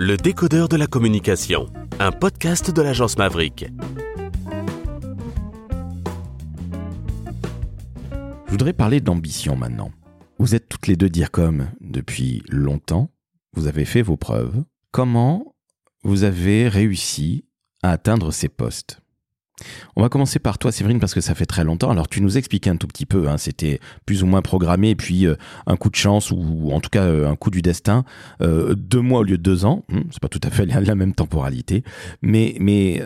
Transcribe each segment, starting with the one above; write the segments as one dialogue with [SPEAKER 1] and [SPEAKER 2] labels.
[SPEAKER 1] Le décodeur de la communication, un podcast de l'agence Maverick.
[SPEAKER 2] Je voudrais parler d'ambition maintenant. Vous êtes toutes les deux dire comme depuis longtemps, vous avez fait vos preuves. Comment vous avez réussi à atteindre ces postes? On va commencer par toi, Séverine, parce que ça fait très longtemps. Alors, tu nous expliquais un tout petit peu, hein, c'était plus ou moins programmé, puis euh, un coup de chance, ou, en tout cas euh, un coup du destin, euh, deux mois au lieu de deux ans. Hmm, c'est pas tout à fait la, même temporalité. Mais, mais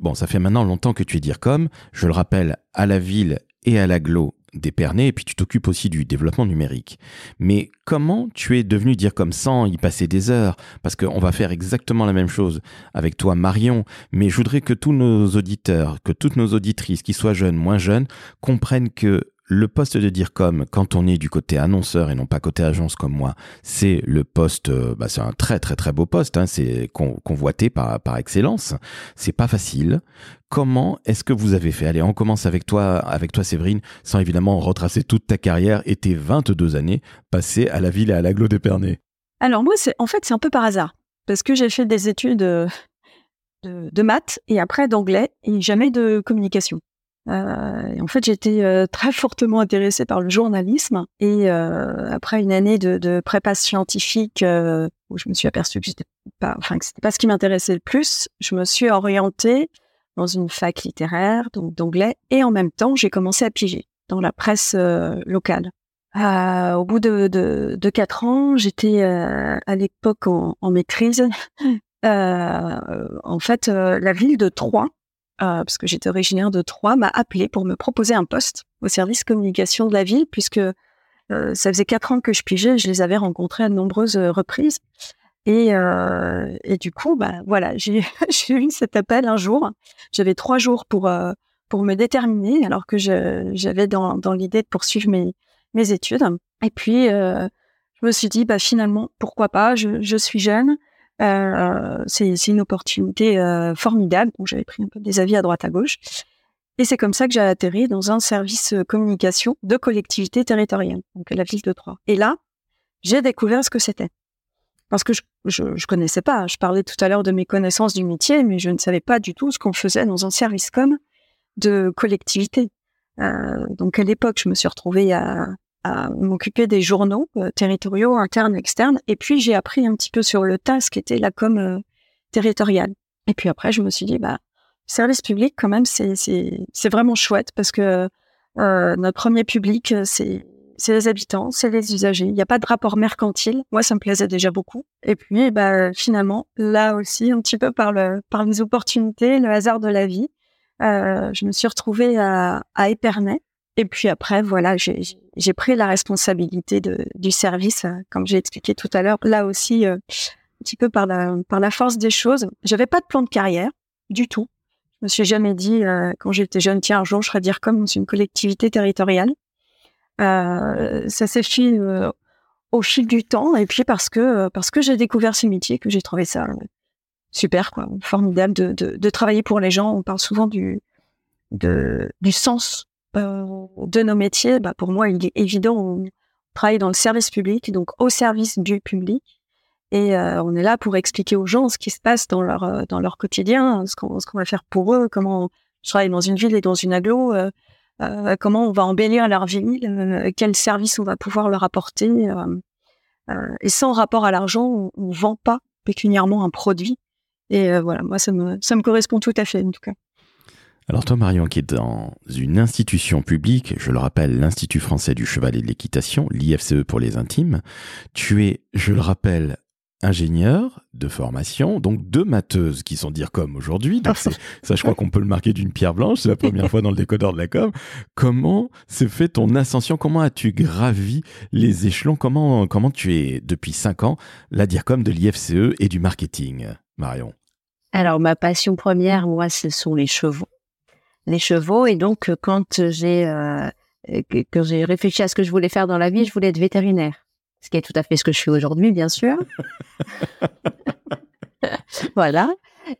[SPEAKER 2] bon, ça fait maintenant longtemps que tu es dire comme, je le rappelle, à la ville et à l'aglo d'Épernay, et puis tu t'occupes aussi du développement numérique. Mais comment tu es devenu dire comme sans y passer des heures? Parce qu'on va faire exactement la même chose avec toi, Marion, mais je voudrais que tous nos auditeurs, que toutes nos auditrices, qui soient jeunes, moins jeunes, comprennent que le poste de dire comme quand on est du côté annonceur et non pas côté agence comme moi, c'est le poste, euh, bah c'est un très très très beau poste, hein, c'est convoité par, par excellence. C'est pas facile. Comment est-ce que vous avez fait? Allez, on commence avec toi, avec toi Séverine, sans évidemment retracer toute ta carrière et tes 22 années passées à la ville et à l'aglo d'Épernay.
[SPEAKER 3] Alors moi, c'est en fait c'est un peu par hasard parce que j'ai fait des études euh, de, de maths et après d'anglais et jamais de communication. Euh, en fait, j'étais euh, très fortement intéressée par le journalisme et euh, après une année de, de prépa scientifique où je me suis aperçue que pas, c'était pas ce qui m'intéressait le plus, je me suis orientée dans une fac littéraire, donc d'anglais, et en même temps, j'ai commencé à piger dans la presse locale. au bout de, de, quatre ans, j'étais à l'époque en, maîtrise. en fait, la ville de Troyes euh, parce que j'étais originaire de Troyes, m'a appelé pour me proposer un poste au service communication de la ville, puisque euh, ça faisait quatre ans que je pigeais, je les avais rencontrés à de nombreuses euh, reprises. Et, du coup, bah voilà, j'ai eu cet appel un jour. J'avais trois jours pour pour me déterminer, alors que j'avais dans, dans l'idée de poursuivre mes mes études. Et puis je me suis dit, bah finalement, pourquoi pas Je, je suis jeune. Euh, c'est une opportunité euh, formidable. J'avais pris un peu des avis à droite à gauche. Et c'est comme ça que j'ai atterri dans un service euh, communication de collectivité territoriale, donc la ville de Troyes. Et là, j'ai découvert ce que c'était. Parce que je, je, connaissais pas. Je parlais tout à l'heure de mes connaissances du métier, mais je ne savais pas du tout ce qu'on faisait dans un service com de collectivité. donc à l'époque, je me suis retrouvée à, à m'occuper des journaux euh, territoriaux, internes, externes. Et puis, j'ai appris un petit peu sur le tas ce qu'était la com euh, territoriale. Et puis après, je me suis dit, bah, service public, quand même, c'est, vraiment chouette parce que euh, notre premier public, c'est, c'est les habitants, c'est les usagers. Il n'y a pas de rapport mercantile. Moi, ça me plaisait déjà beaucoup. Et puis, bah, finalement, là aussi, un petit peu par, le, par les opportunités, le hasard de la vie, euh, je me suis retrouvée à, à Épernay, et puis après, voilà, j'ai pris la responsabilité du service, euh, comme j'ai expliqué tout à l'heure. Là aussi, euh, un petit peu par la, force des choses. J'avais pas de plan de carrière du tout. Je me suis jamais dit, euh, quand j'étais jeune, tiens, un jour, je serais dire comme dans une collectivité territoriale. Ça s'est fait au fil du temps, et puis parce que parce que j'ai découvert ce métier, que j'ai trouvé ça super, formidable de, travailler pour les gens. On parle souvent du du sens de nos métiers, bah, pour moi, il est évident, on travaille dans le service public, donc au service du public. Et euh, on est là pour expliquer aux gens ce qui se passe dans leur euh, dans leur quotidien, ce qu'on ce qu'on va faire pour eux, comment je travaille dans une ville et dans une aglo, euh, comment on va embellir leur ville, quel service on va pouvoir leur apporter. et sans rapport à l'argent, on, on vend pas pécuniairement un produit. Et voilà, moi ça me ça me correspond tout à fait en tout cas.
[SPEAKER 2] Alors toi, Marion, qui est dans une institution publique, je le rappelle, l'Institut français du cheval et de l'équitation, l'IFCE pour les intimes, tu es, je le rappelle, ingénieur de formation, donc deux matheuses qui sont dire comme aujourd'hui. Ça, je crois qu'on peut le marquer d'une pierre blanche. C'est la première fois dans le décodeur de la com. Comment s'est fait ton ascension? Comment as-tu gravi les échelons? Comment comment tu es depuis cinq ans la DIRCOM de l'IFCE et du marketing, Marion?
[SPEAKER 4] Alors ma passion première, moi, ce sont les chevaux les chevaux. Et donc, euh, quand j'ai euh, quand j'ai réfléchi à ce que je voulais faire dans la vie, je voulais être vétérinaire. Ce qui est tout à fait ce que je suis aujourd'hui, bien sûr. voilà.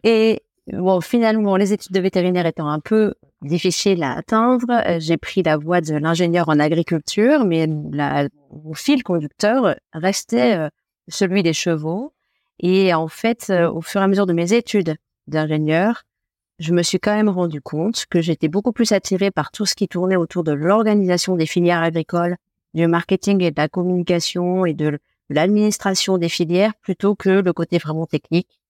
[SPEAKER 4] Et bon, finalement, les études de vétérinaire étant un peu difficiles à atteindre, euh, j'ai pris la voie de l'ingénieur en agriculture, mais la, mon fil conducteur restait celui des chevaux. Et en fait, euh, au fur et à mesure de mes études d'ingénieur, je me suis quand même rendu compte que j'étais beaucoup plus attirée par tout ce qui tournait autour de l'organisation des filières agricoles, du marketing et de la communication et de l'administration des filières plutôt que le côté vraiment technique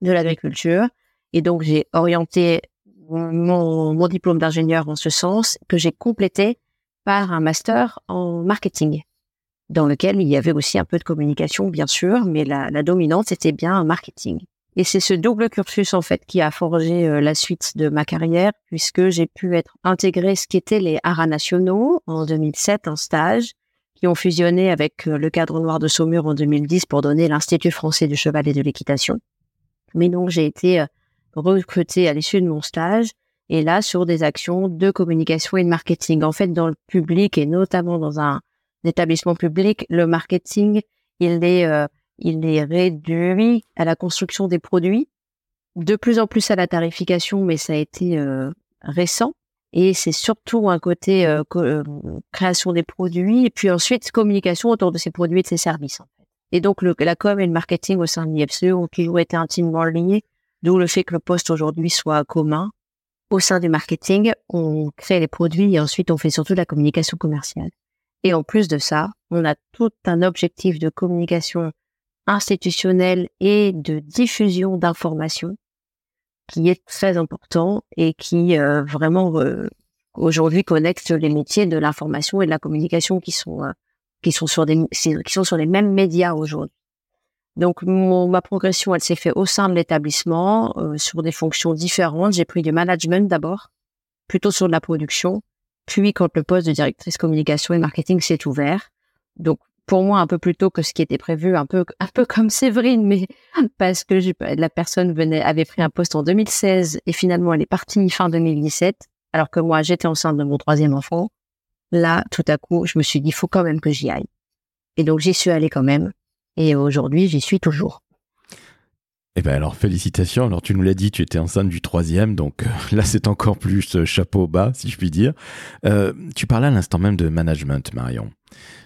[SPEAKER 4] de l'agriculture. Et donc, j'ai orienté mon, mon diplôme d'ingénieur en ce sens que j'ai complété par un master en marketing dans lequel il y avait aussi un peu de communication, bien sûr, mais la, la dominante, c'était bien un marketing. Et c'est ce double cursus, en fait, qui a forgé euh, la suite de ma carrière, puisque j'ai pu être intégré ce qu'étaient les haras nationaux en 2007 en stage, qui ont fusionné avec euh, le cadre noir de Saumur en 2010 pour donner l'Institut français du cheval et de l'équitation. Mais donc, j'ai été euh, recrutée à l'issue de mon stage, et là, sur des actions de communication et de marketing. En fait, dans le public, et notamment dans un d'établissements publics, le marketing, il est, euh, il est réduit à la construction des produits, de plus en plus à la tarification, mais ça a été euh, récent. Et c'est surtout un côté euh, création des produits et puis ensuite communication autour de ces produits et de ces services. Et donc le, la com et le marketing au sein de l'IFCE ont toujours été intimement liés, d'où le fait que le poste aujourd'hui soit commun. Au sein du marketing, on crée les produits et ensuite on fait surtout la communication commerciale. Et en plus de ça, on a tout un objectif de communication institutionnelle et de diffusion d'informations qui est très important et qui euh, vraiment euh, aujourd'hui connecte les métiers de l'information et de la communication qui sont euh, qui sont sur des qui sont sur les mêmes médias aujourd'hui. Donc ma progression, elle s'est faite au sein de l'établissement sur des fonctions différentes. J'ai pris du management d'abord, plutôt sur de la production, puis quand le poste de directrice communication et marketing s'est ouvert, donc pour moi un peu plus tôt que ce qui était prévu, un peu comme Séverine, mais parce que la personne venait avait pris un poste en 2016 et finalement elle est partie fin 2017, alors que moi j'étais enceinte de mon troisième enfant. Là, tout à coup, je me suis dit, il faut quand même que j'y aille. Et donc j'y suis allée quand même. Et aujourd'hui, j'y suis toujours.
[SPEAKER 2] Eh ben alors félicitations. Alors tu nous l'as dit, tu étais enceinte du troisième, donc euh, là c'est encore plus euh, chapeau bas, si je puis dire. Euh, tu parlais à l'instant même de management, Marion.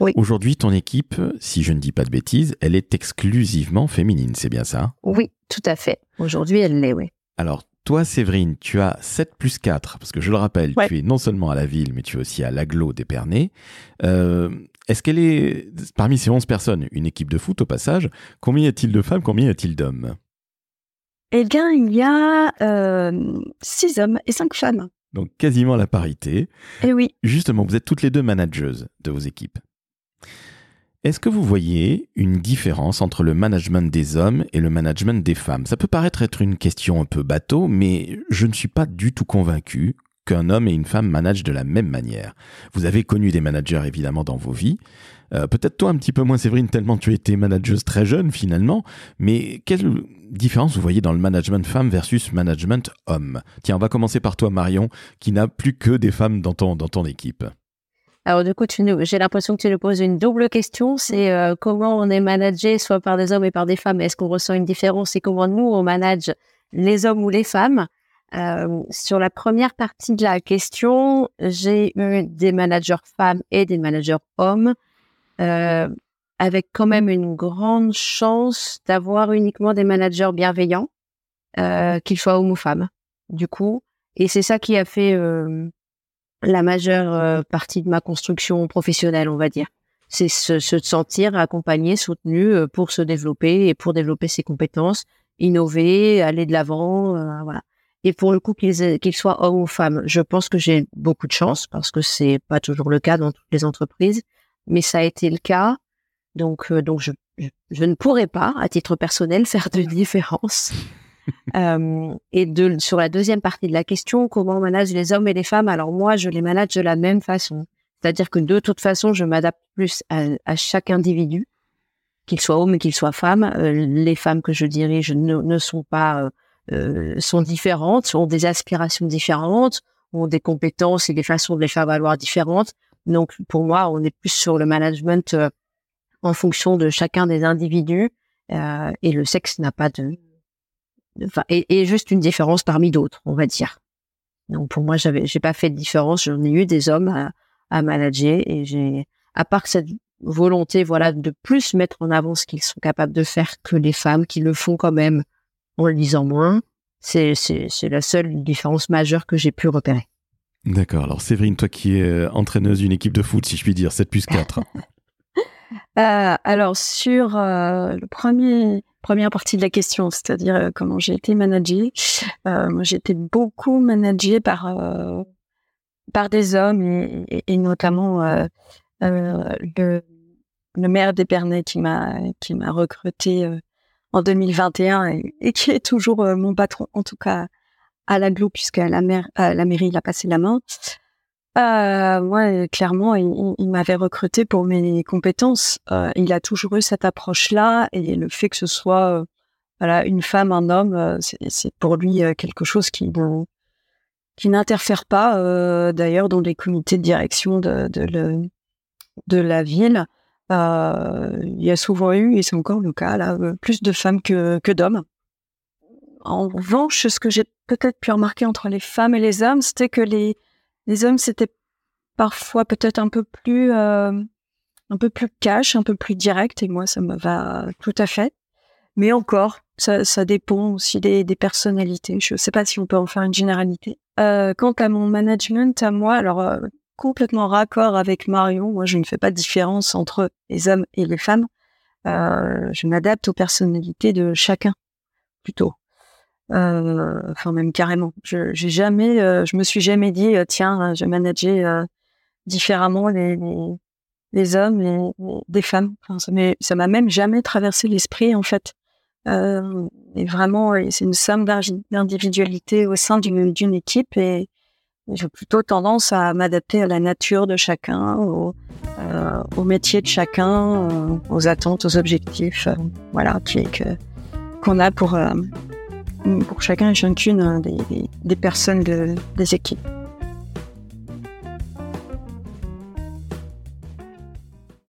[SPEAKER 3] Oui.
[SPEAKER 2] Aujourd'hui, ton équipe, si je ne dis pas de bêtises, elle est exclusivement féminine, c'est bien ça?
[SPEAKER 4] Oui, tout à fait. Aujourd'hui, elle l'est, oui.
[SPEAKER 2] Alors toi, Séverine, tu as 7 plus 4, parce que je le rappelle, tu es non seulement à la ville, mais tu es aussi à l'aglo d'Épernay. Euh, Est-ce qu'elle est, parmi ces 11 personnes, une équipe de foot au passage? Combien y a-t-il de femmes Combien y a-t-il d'hommes?
[SPEAKER 3] Eh bien, il y a euh, six hommes et cinq femmes.
[SPEAKER 2] Donc quasiment la parité.
[SPEAKER 3] Eh oui.
[SPEAKER 2] Justement, vous êtes toutes les deux manageuses de vos équipes. Est-ce que vous voyez une différence entre le management des hommes et le management des femmes? Ça peut paraître être une question un peu bateau, mais je ne suis pas du tout convaincu qu'un homme et une femme managent de la même manière. Vous avez connu des managers évidemment dans vos vies. Euh, peut-être toi un petit peu moins Séverine, tellement tu été manageuse très jeune finalement, mais quelle différence vous voyez dans le management femme versus management homme? Tiens, on va commencer par toi Marion, qui n'a plus que des femmes dans ton, dans ton équipe.
[SPEAKER 4] Alors du coup, j'ai l'impression que tu nous poses une double question, c'est euh, comment on est managé soit par des hommes et par des femmes, est-ce qu'on ressent une différence? Et comment nous on manage les hommes ou les femmes? Euh, Sur la première partie de la question, j'ai eu des managers femmes et des managers hommes. Euh, avec quand même une grande chance d'avoir uniquement des managers bienveillants, euh, qu'ils soient hommes ou femmes, du coup. Et c'est ça qui a fait euh, la majeure euh, partie de ma construction professionnelle, on va dire. C'est se, se, sentir accompagné, soutenu pour se développer et pour développer ses compétences, innover, aller de l'avant, voilà. Et pour le coup, qu'ils soient hommes ou femmes, je pense que j'ai beaucoup de chance parce que c'est pas toujours le cas dans toutes les entreprises, mais ça a été le cas. Donc, euh, donc je, je, je, ne pourrais pas, à titre personnel, faire de différence. euh, et de, sur la deuxième partie de la question, comment on manage les hommes et les femmes? Alors moi, je les manage de la même façon. C'est-à-dire que de toute façon, je m'adapte plus à, à, chaque individu, qu'il soit homme et qu'il soit femme. Euh, les femmes que je dirige ne, ne sont pas, euh, sont différentes, ont des aspirations différentes, ont des compétences et des façons de les faire valoir différentes. Donc pour moi, on est plus sur le management euh, en fonction de chacun des individus euh, et le sexe n'a pas de, enfin, et, et, juste une différence parmi d'autres, on va dire. Donc pour moi, j'avais, j'ai pas fait de différence. J'en ai eu des hommes à, à manager et j'ai, à part cette volonté, voilà, de plus mettre en avant ce qu'ils sont capables de faire que les femmes qui le font quand même en le disant moins. C'est, la seule différence majeure que j'ai pu repérer.
[SPEAKER 2] D'accord. Alors, Séverine, toi qui es euh, entraîneuse d'une équipe de foot, si je puis dire, 7 plus 4.
[SPEAKER 3] euh, alors, sur euh, le premier, première partie de la question, c'est-à-dire euh, comment j'ai été managée, moi, j'ai été beaucoup managée par, par des hommes et, et, et notamment le, le maire d'Épernay qui m'a, qui m'a recruté en 2021 et, qui est toujours mon patron, en tout cas à l'aglo puisqu'à la, mer, à la mairie il a passé la main. Euh, moi, clairement, il, m'avait recruté pour mes compétences. Euh, il a toujours eu cette approche-là et le fait que ce soit euh, une femme, un homme, euh, c'est pour lui euh, quelque chose qui n'interfère pas. D'ailleurs, dans les comités de direction de la ville, il y a souvent eu et c'est encore le cas là plus de femmes que que d'hommes. En revanche, ce que j'ai peut-être pu remarquer entre les femmes et les hommes, c'était que les, les hommes, c'était parfois peut-être un peu plus, euh, un peu plus cash, un peu plus direct, et moi, ça me va tout à fait. Mais encore, ça, ça dépend aussi des, des personnalités. Je ne sais pas si on peut en faire une généralité. Euh, quant à mon management, à moi, alors euh, complètement raccord avec Marion, moi, je ne fais pas de différence entre les hommes et les femmes. Euh, je m'adapte aux personnalités de chacun, plutôt. Euh, enfin même carrément. Je j'ai jamais, euh, je me suis jamais dit tiens, je manageais différemment les, les, les hommes et, des femmes. Enfin, ça m'a même jamais traversé l'esprit en fait. et vraiment, c'est une somme d'individualité au sein d'une équipe et j'ai plutôt tendance à m'adapter à la nature de chacun, au, euh, métier de chacun, euh, aux attentes, aux objectifs, euh, voilà, qui que qu'on a pour pour chacun et chacune des, des, personnes de, des équipes.